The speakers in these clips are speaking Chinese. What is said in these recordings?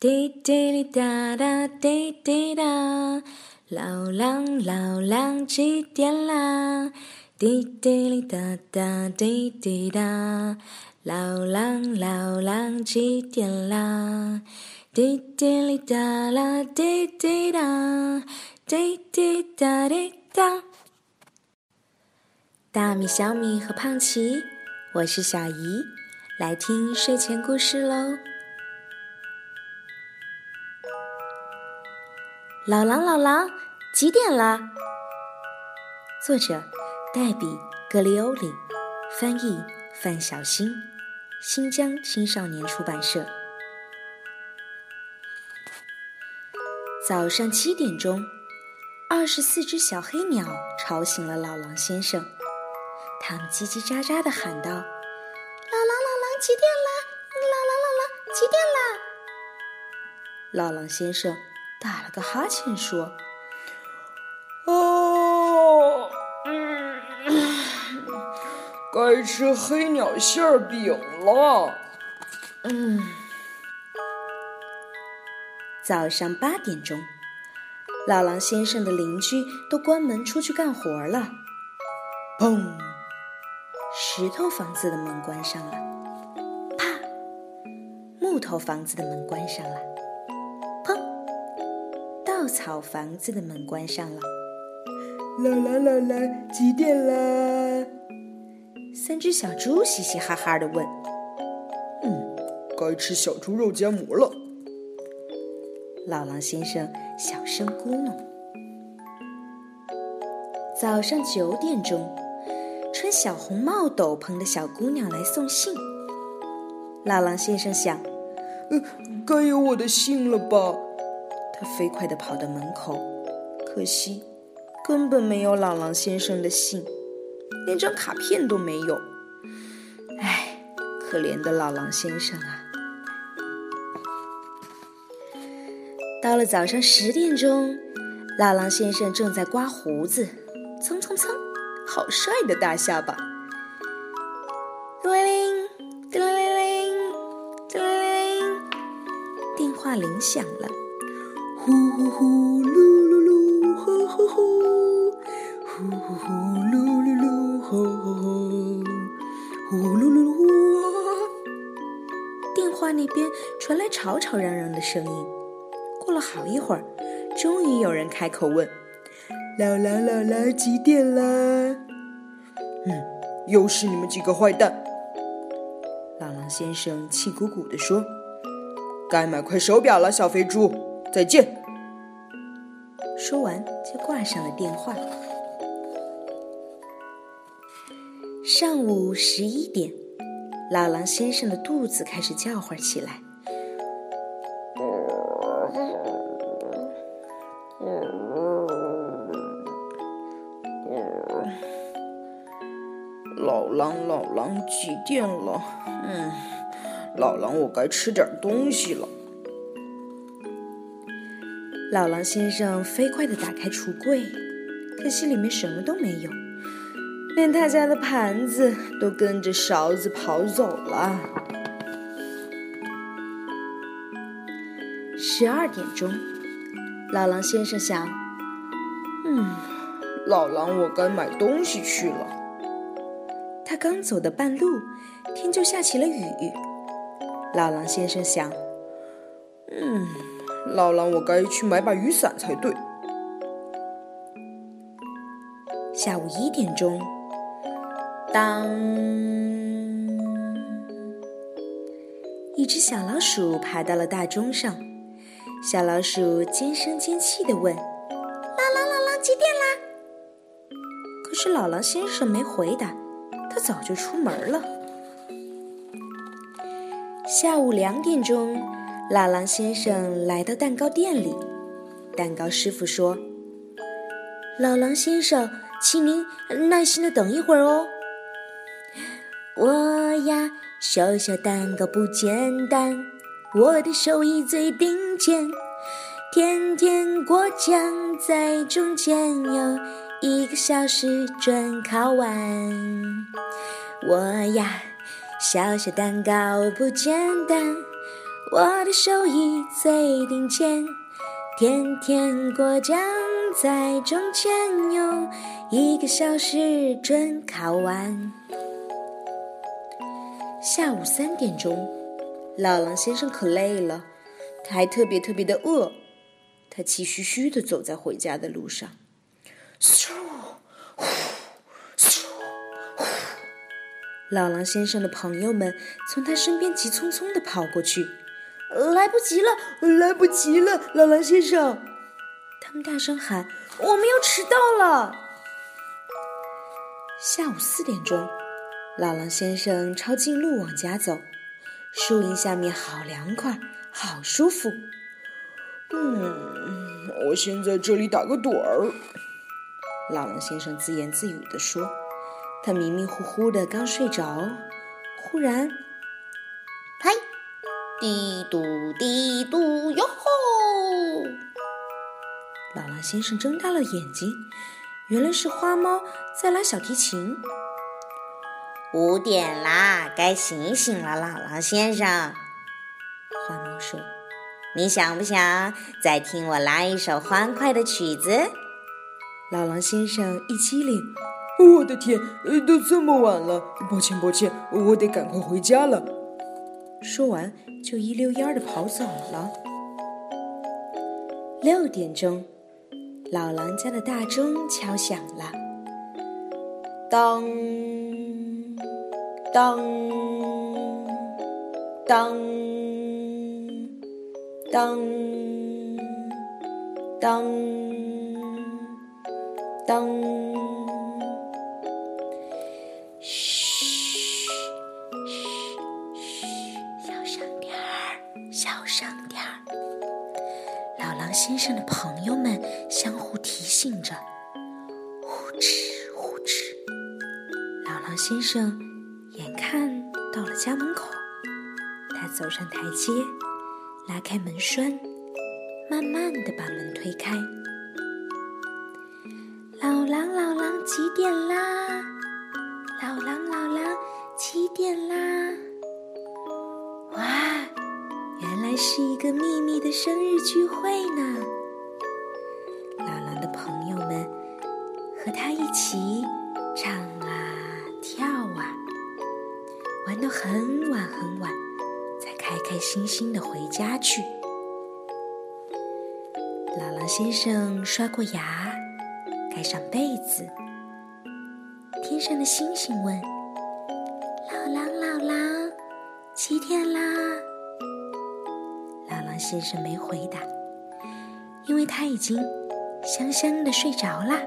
滴滴哩哒哒，滴滴哒，老狼老狼几点啦？滴滴哩哒哒，滴滴哒，老狼老狼几点啦？滴滴哩哒啦，滴滴哒，滴滴答滴答。大米、小米和胖奇，我是小姨，来听睡前故事喽。老狼，老狼，几点了？作者：黛比·格里欧里，翻译：范小新，新疆青少年出版社。早上七点钟，二十四只小黑鸟吵醒了老狼先生。他们叽叽喳喳地喊道：“老狼，老狼，几点了？老狼，老狼，几点了？”老狼先生打了个哈欠，说：“哦，嗯，该吃黑鸟馅饼了。”嗯。早上八点钟，老狼先生的邻居都关门出去干活了。砰！石头房子的门关上了，啪！木头房子的门关上了，草房子的门关上了。啦啦啦啦，几点啦？三只小猪嘻嘻哈哈的问：“嗯，该吃小猪肉夹馍了。”老狼先生小声咕哝。早上九点钟。穿小红帽斗篷的小姑娘来送信。老狼先生想，呃，该有我的信了吧？他飞快地跑到门口，可惜根本没有老狼先生的信，连张卡片都没有。唉，可怜的老狼先生啊！到了早上十点钟，老狼先生正在刮胡子，蹭蹭蹭。好帅的大下巴！叮铃铃，叮铃铃，叮铃铃，电话铃响了。呼呼呼，噜噜噜，呼呼呼，呼呼呼，噜噜噜，呼呼呼，呼噜噜呼。电话那边传来吵吵嚷嚷的声音。过了好一会儿，终于有人开口问。老狼，老狼，几点了？嗯，又是你们几个坏蛋！老狼先生气鼓鼓地说：“该买块手表了，小肥猪，再见。”说完就挂上了电话。上午十一点，老狼先生的肚子开始叫唤起来。老狼，老狼，几点了？嗯，老狼，我该吃点东西了。老狼先生飞快地打开橱柜，可惜里面什么都没有，连他家的盘子都跟着勺子跑走了。十二点钟，老狼先生想：“嗯，老狼，我该买东西去了。”他刚走到半路，天就下起了雨。老狼先生想：“嗯，老狼，我该去买把雨伞才对。”下午一点钟，当，一只小老鼠爬到了大钟上。小老鼠尖声尖气地问：“老狼，老狼，几点啦？”可是老狼先生没回答。他早就出门了。下午两点钟，老狼先生来到蛋糕店里。蛋糕师傅说：“老狼先生，请您耐心的等一会儿哦。”我呀，小小蛋糕不简单，我的手艺最顶尖，甜甜果酱在中间有。一个小时准烤完，我呀，小小蛋糕不简单，我的手艺最顶尖，天天过江在中间，用一个小时准考完。下午三点钟，老狼先生可累了，他还特别特别的饿，他气吁吁的走在回家的路上。嗖，呼，嗖，呼！老狼先生的朋友们从他身边急匆匆的跑过去，来不及了，来不及了，老狼先生！他们大声喊：“我们要迟到了！”下午四点钟，老狼先生抄近路往家走，树荫下面好凉快，好舒服。嗯，我先在这里打个盹儿。老狼先生自言自语地说：“他迷迷糊糊的刚睡着，忽然，嗨，滴嘟滴嘟哟吼！”老狼先生睁大了眼睛，原来是花猫在拉小提琴。五点啦，该醒醒了，老狼先生。花猫说：“你想不想再听我拉一首欢快的曲子？”老狼先生一激灵，我的天，都这么晚了，抱歉抱歉，我得赶快回家了。说完，就一溜烟儿的跑走了。六点钟，老狼家的大钟敲响了，当当当当当。当，小声点儿。老狼先生的朋友们相互提醒着，呼哧呼哧。老狼先生眼看到了家门口，他走上台阶，拉开门栓，慢慢的把门推开。老狼，老狼，几点啦？老狼，老狼，几点啦？是一个秘密的生日聚会呢！老狼的朋友们和他一起唱啊跳啊，玩到很晚很晚，才开开心心的回家去。老狼先生刷过牙。盖上被子，天上的星星问：“老狼，老狼，几点啦？”先生没回答因为他已经香香的睡着啦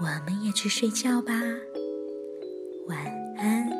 我们也去睡觉吧晚安。